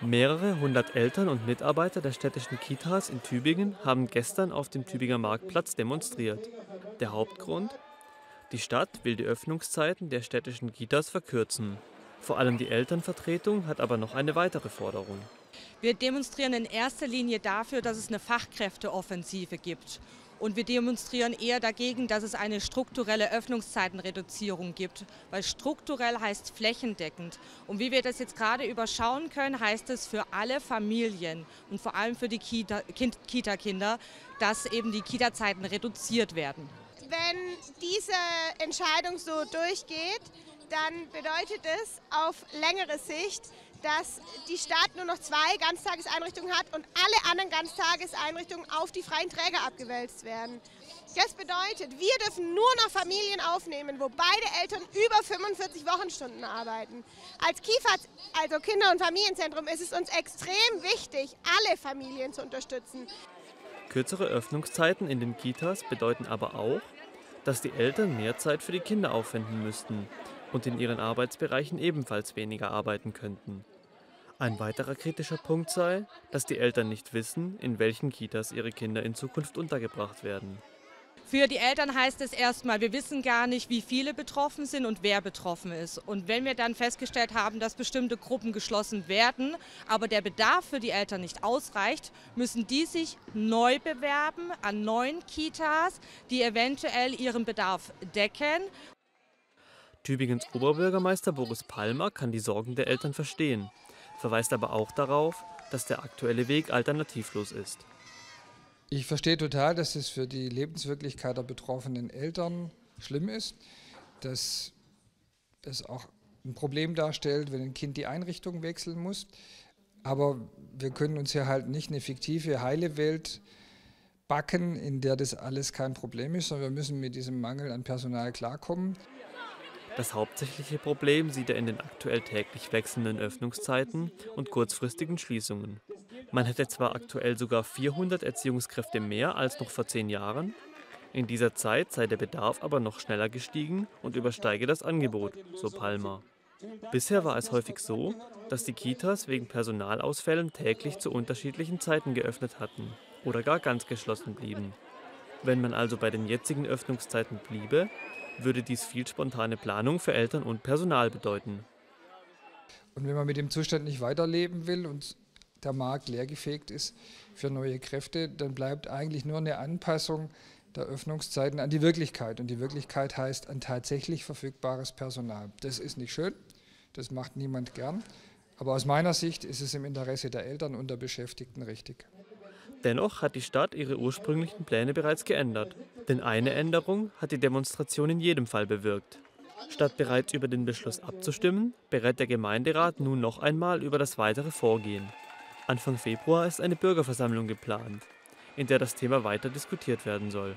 Mehrere hundert Eltern und Mitarbeiter der städtischen Kitas in Tübingen haben gestern auf dem Tübinger Marktplatz demonstriert. Der Hauptgrund? Die Stadt will die Öffnungszeiten der städtischen Kitas verkürzen. Vor allem die Elternvertretung hat aber noch eine weitere Forderung. Wir demonstrieren in erster Linie dafür, dass es eine Fachkräfteoffensive gibt. Und wir demonstrieren eher dagegen, dass es eine strukturelle Öffnungszeitenreduzierung gibt, weil strukturell heißt flächendeckend. Und wie wir das jetzt gerade überschauen können, heißt es für alle Familien und vor allem für die Kita-Kinder, dass eben die Kita-Zeiten reduziert werden. Wenn diese Entscheidung so durchgeht, dann bedeutet es auf längere Sicht, dass die Stadt nur noch zwei Ganztageseinrichtungen hat und alle anderen Ganztageseinrichtungen auf die freien Träger abgewälzt werden. Das bedeutet, wir dürfen nur noch Familien aufnehmen, wo beide Eltern über 45 Wochenstunden arbeiten. Als KIFA, also Kinder- und Familienzentrum, ist es uns extrem wichtig, alle Familien zu unterstützen. Kürzere Öffnungszeiten in den Kitas bedeuten aber auch, dass die Eltern mehr Zeit für die Kinder aufwenden müssten und in ihren Arbeitsbereichen ebenfalls weniger arbeiten könnten. Ein weiterer kritischer Punkt sei, dass die Eltern nicht wissen, in welchen Kitas ihre Kinder in Zukunft untergebracht werden. Für die Eltern heißt es erstmal, wir wissen gar nicht, wie viele betroffen sind und wer betroffen ist. Und wenn wir dann festgestellt haben, dass bestimmte Gruppen geschlossen werden, aber der Bedarf für die Eltern nicht ausreicht, müssen die sich neu bewerben an neuen Kitas, die eventuell ihren Bedarf decken. Tübingens Oberbürgermeister Boris Palmer kann die Sorgen der Eltern verstehen, verweist aber auch darauf, dass der aktuelle Weg alternativlos ist. Ich verstehe total, dass es für die Lebenswirklichkeit der betroffenen Eltern schlimm ist, dass es auch ein Problem darstellt, wenn ein Kind die Einrichtung wechseln muss. Aber wir können uns hier halt nicht eine fiktive, heile Welt backen, in der das alles kein Problem ist, sondern wir müssen mit diesem Mangel an Personal klarkommen. Das hauptsächliche Problem sieht er in den aktuell täglich wechselnden Öffnungszeiten und kurzfristigen Schließungen. Man hätte zwar aktuell sogar 400 Erziehungskräfte mehr als noch vor zehn Jahren, in dieser Zeit sei der Bedarf aber noch schneller gestiegen und übersteige das Angebot, so Palmer. Bisher war es häufig so, dass die Kitas wegen Personalausfällen täglich zu unterschiedlichen Zeiten geöffnet hatten oder gar ganz geschlossen blieben. Wenn man also bei den jetzigen Öffnungszeiten bliebe, würde dies viel spontane Planung für Eltern und Personal bedeuten. Und wenn man mit dem Zustand nicht weiterleben will und der Markt leergefegt ist für neue Kräfte, dann bleibt eigentlich nur eine Anpassung der Öffnungszeiten an die Wirklichkeit. Und die Wirklichkeit heißt an tatsächlich verfügbares Personal. Das ist nicht schön, das macht niemand gern. Aber aus meiner Sicht ist es im Interesse der Eltern und der Beschäftigten richtig. Dennoch hat die Stadt ihre ursprünglichen Pläne bereits geändert. Denn eine Änderung hat die Demonstration in jedem Fall bewirkt. Statt bereits über den Beschluss abzustimmen, berät der Gemeinderat nun noch einmal über das weitere Vorgehen. Anfang Februar ist eine Bürgerversammlung geplant, in der das Thema weiter diskutiert werden soll.